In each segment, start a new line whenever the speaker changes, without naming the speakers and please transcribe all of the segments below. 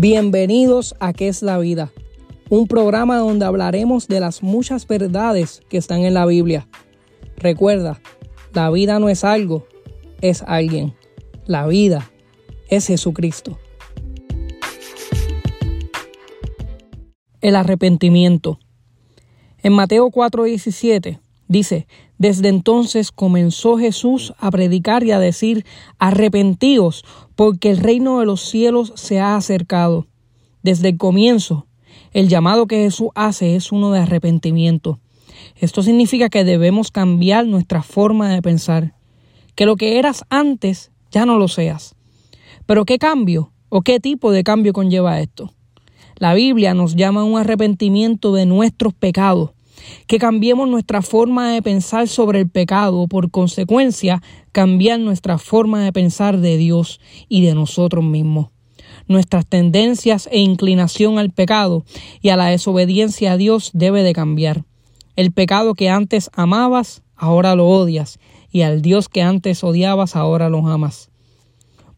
Bienvenidos a ¿Qué es la vida? Un programa donde hablaremos de las muchas verdades que están en la Biblia. Recuerda, la vida no es algo, es alguien. La vida es Jesucristo. El arrepentimiento. En Mateo 4:17 dice, desde entonces comenzó Jesús a predicar y a decir, arrepentíos, porque el reino de los cielos se ha acercado. Desde el comienzo, el llamado que Jesús hace es uno de arrepentimiento. Esto significa que debemos cambiar nuestra forma de pensar, que lo que eras antes ya no lo seas. Pero ¿qué cambio o qué tipo de cambio conlleva esto? La Biblia nos llama a un arrepentimiento de nuestros pecados, que cambiemos nuestra forma de pensar sobre el pecado, por consecuencia, cambiar nuestra forma de pensar de Dios y de nosotros mismos. Nuestras tendencias e inclinación al pecado y a la desobediencia a Dios debe de cambiar. El pecado que antes amabas, ahora lo odias, y al Dios que antes odiabas, ahora lo amas.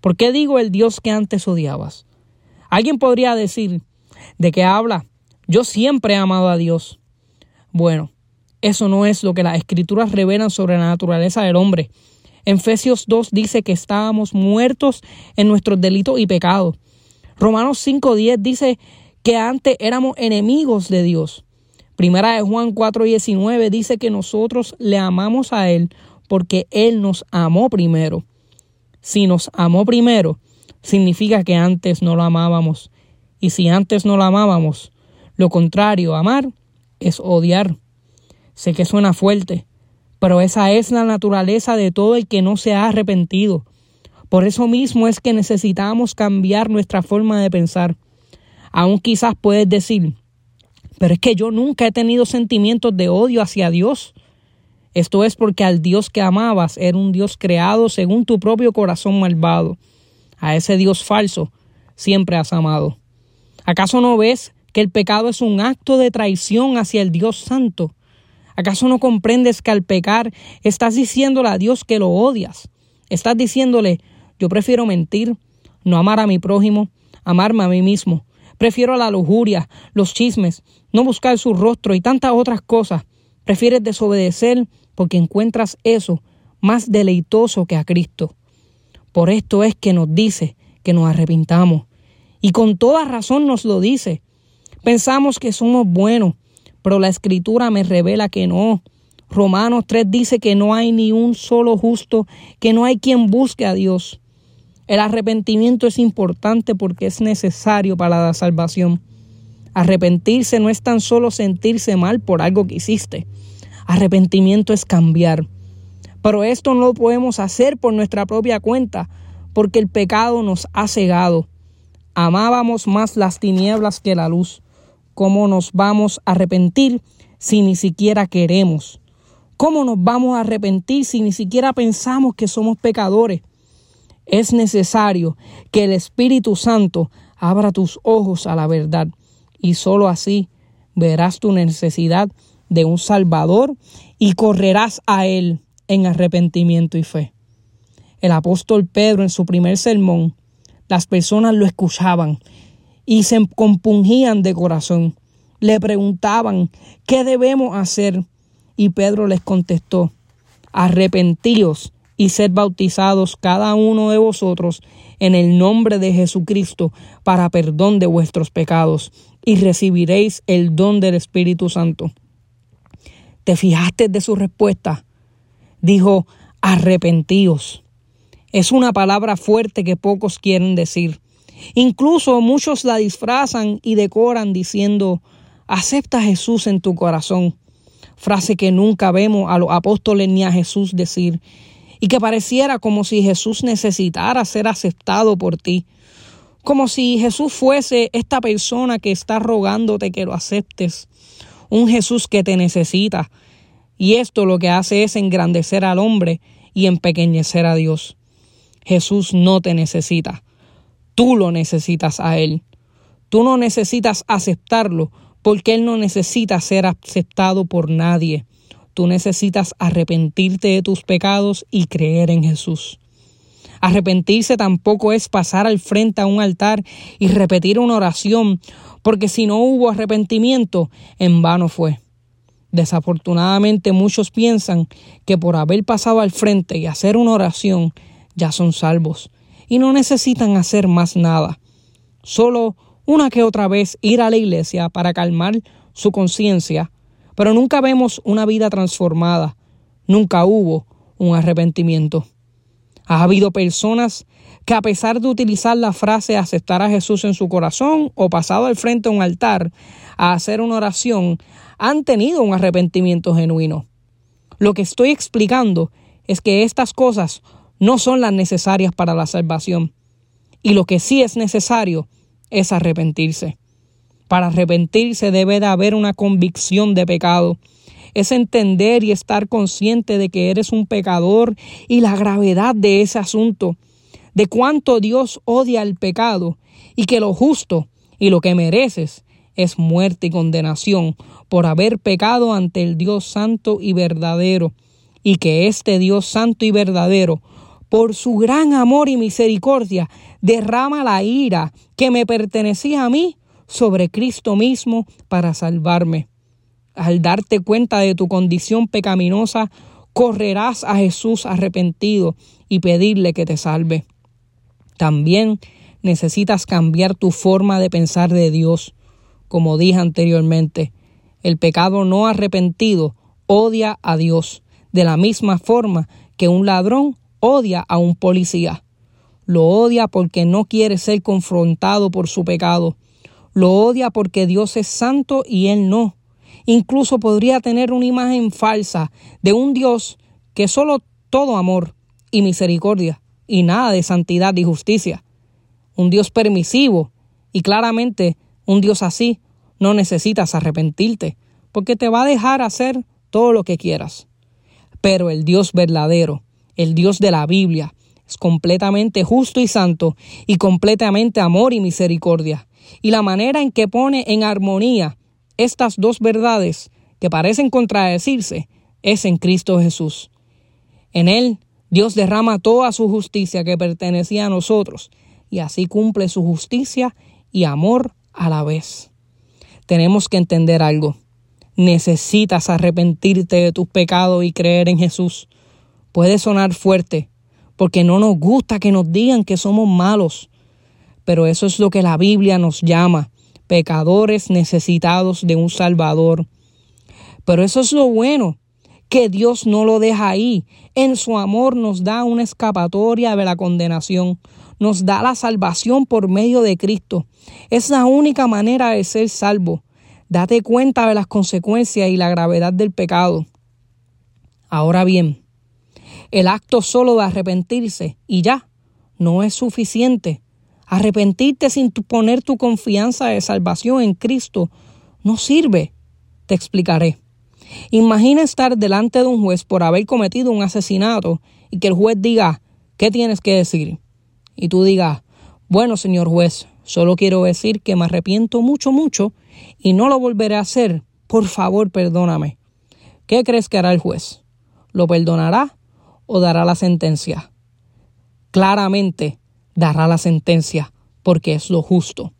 ¿Por qué digo el Dios que antes odiabas? Alguien podría decir, ¿de qué habla? Yo siempre he amado a Dios. Bueno, eso no es lo que las escrituras revelan sobre la naturaleza del hombre. En Efesios 2 dice que estábamos muertos en nuestros delitos y pecados. Romanos 5.10 dice que antes éramos enemigos de Dios. Primera de Juan 4.19 dice que nosotros le amamos a Él porque Él nos amó primero. Si nos amó primero, significa que antes no lo amábamos. Y si antes no lo amábamos, lo contrario, amar es odiar. Sé que suena fuerte, pero esa es la naturaleza de todo el que no se ha arrepentido. Por eso mismo es que necesitamos cambiar nuestra forma de pensar. Aún quizás puedes decir, pero es que yo nunca he tenido sentimientos de odio hacia Dios. Esto es porque al Dios que amabas era un Dios creado según tu propio corazón malvado. A ese Dios falso siempre has amado. ¿Acaso no ves que el pecado es un acto de traición hacia el Dios Santo? ¿Acaso no comprendes que al pecar estás diciéndole a Dios que lo odias? Estás diciéndole, yo prefiero mentir, no amar a mi prójimo, amarme a mí mismo. Prefiero la lujuria, los chismes, no buscar su rostro y tantas otras cosas. Prefieres desobedecer porque encuentras eso más deleitoso que a Cristo. Por esto es que nos dice que nos arrepintamos. Y con toda razón nos lo dice. Pensamos que somos buenos, pero la escritura me revela que no. Romanos 3 dice que no hay ni un solo justo, que no hay quien busque a Dios. El arrepentimiento es importante porque es necesario para la salvación. Arrepentirse no es tan solo sentirse mal por algo que hiciste. Arrepentimiento es cambiar. Pero esto no lo podemos hacer por nuestra propia cuenta, porque el pecado nos ha cegado. Amábamos más las tinieblas que la luz ¿Cómo nos vamos a arrepentir si ni siquiera queremos? ¿Cómo nos vamos a arrepentir si ni siquiera pensamos que somos pecadores? Es necesario que el Espíritu Santo abra tus ojos a la verdad y sólo así verás tu necesidad de un Salvador y correrás a Él en arrepentimiento y fe. El apóstol Pedro en su primer sermón, las personas lo escuchaban y se compungían de corazón. Le preguntaban, ¿qué debemos hacer? Y Pedro les contestó, arrepentíos y sed bautizados cada uno de vosotros en el nombre de Jesucristo para perdón de vuestros pecados y recibiréis el don del Espíritu Santo. ¿Te fijaste de su respuesta? Dijo, arrepentíos. Es una palabra fuerte que pocos quieren decir. Incluso muchos la disfrazan y decoran diciendo, acepta a Jesús en tu corazón, frase que nunca vemos a los apóstoles ni a Jesús decir, y que pareciera como si Jesús necesitara ser aceptado por ti, como si Jesús fuese esta persona que está rogándote que lo aceptes, un Jesús que te necesita, y esto lo que hace es engrandecer al hombre y empequeñecer a Dios. Jesús no te necesita. Tú lo necesitas a Él. Tú no necesitas aceptarlo porque Él no necesita ser aceptado por nadie. Tú necesitas arrepentirte de tus pecados y creer en Jesús. Arrepentirse tampoco es pasar al frente a un altar y repetir una oración, porque si no hubo arrepentimiento, en vano fue. Desafortunadamente muchos piensan que por haber pasado al frente y hacer una oración ya son salvos y no necesitan hacer más nada. Solo una que otra vez ir a la iglesia para calmar su conciencia, pero nunca vemos una vida transformada, nunca hubo un arrepentimiento. Ha habido personas que a pesar de utilizar la frase aceptar a Jesús en su corazón o pasado al frente a un altar a hacer una oración, han tenido un arrepentimiento genuino. Lo que estoy explicando es que estas cosas no son las necesarias para la salvación. Y lo que sí es necesario es arrepentirse. Para arrepentirse debe de haber una convicción de pecado. Es entender y estar consciente de que eres un pecador y la gravedad de ese asunto, de cuánto Dios odia el pecado y que lo justo y lo que mereces es muerte y condenación por haber pecado ante el Dios santo y verdadero, y que este Dios santo y verdadero, por su gran amor y misericordia, derrama la ira que me pertenecía a mí sobre Cristo mismo para salvarme. Al darte cuenta de tu condición pecaminosa, correrás a Jesús arrepentido y pedirle que te salve. También necesitas cambiar tu forma de pensar de Dios. Como dije anteriormente, el pecado no arrepentido odia a Dios, de la misma forma que un ladrón odia a un policía. Lo odia porque no quiere ser confrontado por su pecado. Lo odia porque Dios es santo y él no. Incluso podría tener una imagen falsa de un Dios que solo todo amor y misericordia y nada de santidad y justicia. Un Dios permisivo y claramente un Dios así no necesitas arrepentirte, porque te va a dejar hacer todo lo que quieras. Pero el Dios verdadero, el Dios de la Biblia, es completamente justo y santo y completamente amor y misericordia. Y la manera en que pone en armonía estas dos verdades que parecen contradecirse es en Cristo Jesús. En Él Dios derrama toda su justicia que pertenecía a nosotros y así cumple su justicia y amor a la vez. Tenemos que entender algo. Necesitas arrepentirte de tus pecados y creer en Jesús. Puede sonar fuerte, porque no nos gusta que nos digan que somos malos, pero eso es lo que la Biblia nos llama, pecadores necesitados de un Salvador. Pero eso es lo bueno, que Dios no lo deja ahí. En su amor nos da una escapatoria de la condenación, nos da la salvación por medio de Cristo. Es la única manera de ser salvo. Date cuenta de las consecuencias y la gravedad del pecado. Ahora bien, el acto solo de arrepentirse y ya no es suficiente. Arrepentirte sin poner tu confianza de salvación en Cristo no sirve. Te explicaré. Imagina estar delante de un juez por haber cometido un asesinato y que el juez diga, ¿qué tienes que decir? Y tú digas, bueno, señor juez, solo quiero decir que me arrepiento mucho, mucho y no lo volveré a hacer. Por favor, perdóname. ¿Qué crees que hará el juez? ¿Lo perdonará o dará la sentencia? Claramente dará la sentencia porque es lo justo.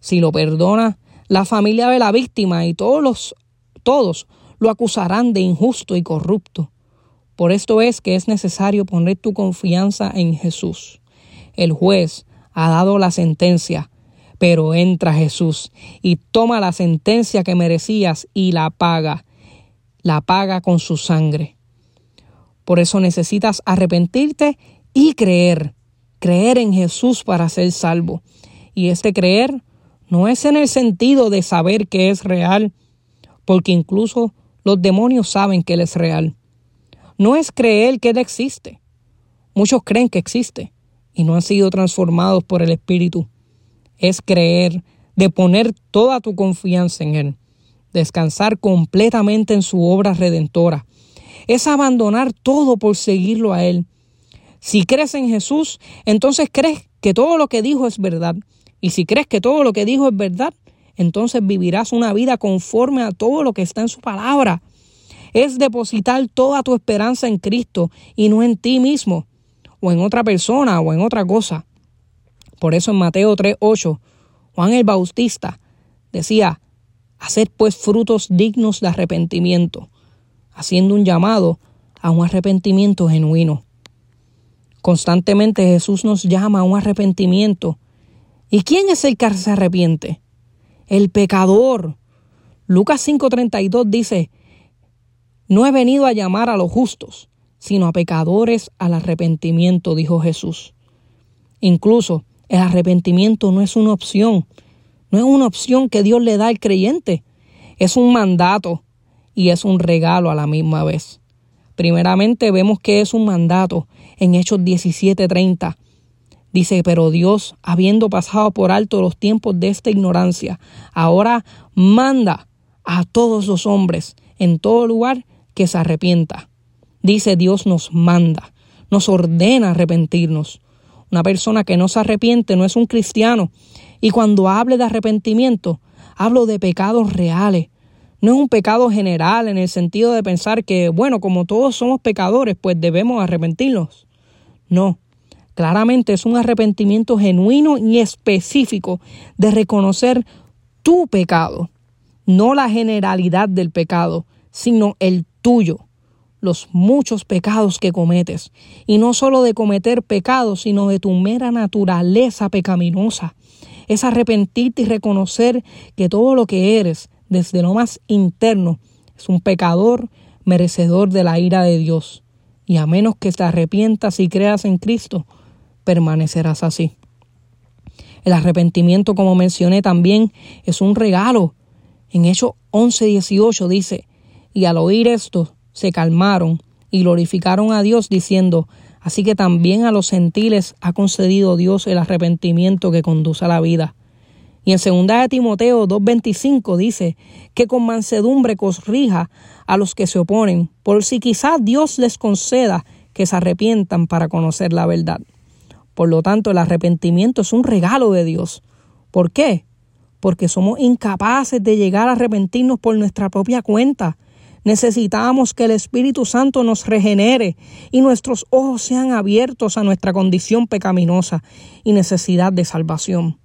Si lo perdona, la familia de la víctima y todos los todos lo acusarán de injusto y corrupto. Por esto es que es necesario poner tu confianza en Jesús. El juez ha dado la sentencia, pero entra Jesús y toma la sentencia que merecías y la paga, la paga con su sangre. Por eso necesitas arrepentirte y creer, creer en Jesús para ser salvo. Y este creer no es en el sentido de saber que es real, porque incluso los demonios saben que Él es real. No es creer que Él existe. Muchos creen que existe y no han sido transformados por el Espíritu. Es creer, de poner toda tu confianza en Él, descansar completamente en su obra redentora. Es abandonar todo por seguirlo a Él. Si crees en Jesús, entonces crees que todo lo que dijo es verdad. Y si crees que todo lo que dijo es verdad, entonces vivirás una vida conforme a todo lo que está en su palabra. Es depositar toda tu esperanza en Cristo y no en ti mismo. o en otra persona o en otra cosa. Por eso en Mateo 3:8, Juan el Bautista decía, hacer pues frutos dignos de arrepentimiento, haciendo un llamado a un arrepentimiento genuino. Constantemente Jesús nos llama a un arrepentimiento. ¿Y quién es el que se arrepiente? El pecador. Lucas 5:32 dice, no he venido a llamar a los justos, sino a pecadores al arrepentimiento, dijo Jesús. Incluso el arrepentimiento no es una opción, no es una opción que Dios le da al creyente, es un mandato y es un regalo a la misma vez. Primeramente vemos que es un mandato en Hechos 17:30. Dice, pero Dios, habiendo pasado por alto los tiempos de esta ignorancia, ahora manda a todos los hombres en todo lugar que se arrepienta. Dice Dios nos manda, nos ordena arrepentirnos. Una persona que no se arrepiente no es un cristiano. Y cuando hable de arrepentimiento, hablo de pecados reales, no es un pecado general en el sentido de pensar que, bueno, como todos somos pecadores, pues debemos arrepentirnos. No, claramente es un arrepentimiento genuino y específico de reconocer tu pecado, no la generalidad del pecado, sino el tuyo, los muchos pecados que cometes, y no solo de cometer pecados, sino de tu mera naturaleza pecaminosa. Es arrepentirte y reconocer que todo lo que eres, desde lo más interno, es un pecador merecedor de la ira de Dios. Y a menos que te arrepientas y creas en Cristo, permanecerás así. El arrepentimiento, como mencioné también, es un regalo. En Hechos 11:18 dice, y al oír esto, se calmaron y glorificaron a Dios diciendo, así que también a los gentiles ha concedido Dios el arrepentimiento que conduce a la vida. Y en 2 de Timoteo 2.25 dice que con mansedumbre corrija a los que se oponen, por si quizás Dios les conceda que se arrepientan para conocer la verdad. Por lo tanto, el arrepentimiento es un regalo de Dios. ¿Por qué? Porque somos incapaces de llegar a arrepentirnos por nuestra propia cuenta. Necesitamos que el Espíritu Santo nos regenere y nuestros ojos sean abiertos a nuestra condición pecaminosa y necesidad de salvación.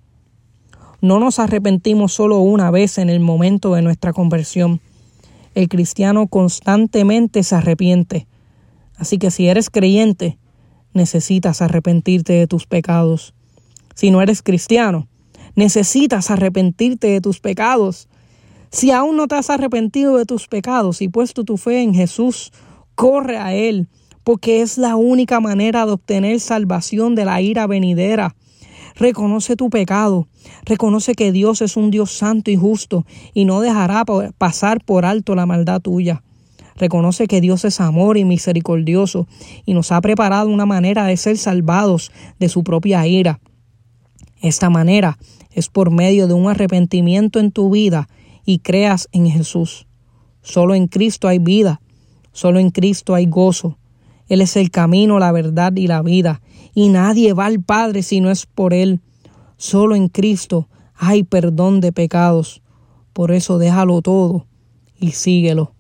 No nos arrepentimos solo una vez en el momento de nuestra conversión. El cristiano constantemente se arrepiente. Así que si eres creyente, necesitas arrepentirte de tus pecados. Si no eres cristiano, necesitas arrepentirte de tus pecados. Si aún no te has arrepentido de tus pecados y puesto tu fe en Jesús, corre a Él, porque es la única manera de obtener salvación de la ira venidera. Reconoce tu pecado, reconoce que Dios es un Dios santo y justo y no dejará pasar por alto la maldad tuya. Reconoce que Dios es amor y misericordioso y nos ha preparado una manera de ser salvados de su propia ira. Esta manera es por medio de un arrepentimiento en tu vida y creas en Jesús. Solo en Cristo hay vida, solo en Cristo hay gozo. Él es el camino, la verdad y la vida, y nadie va al Padre si no es por Él. Solo en Cristo hay perdón de pecados. Por eso déjalo todo y síguelo.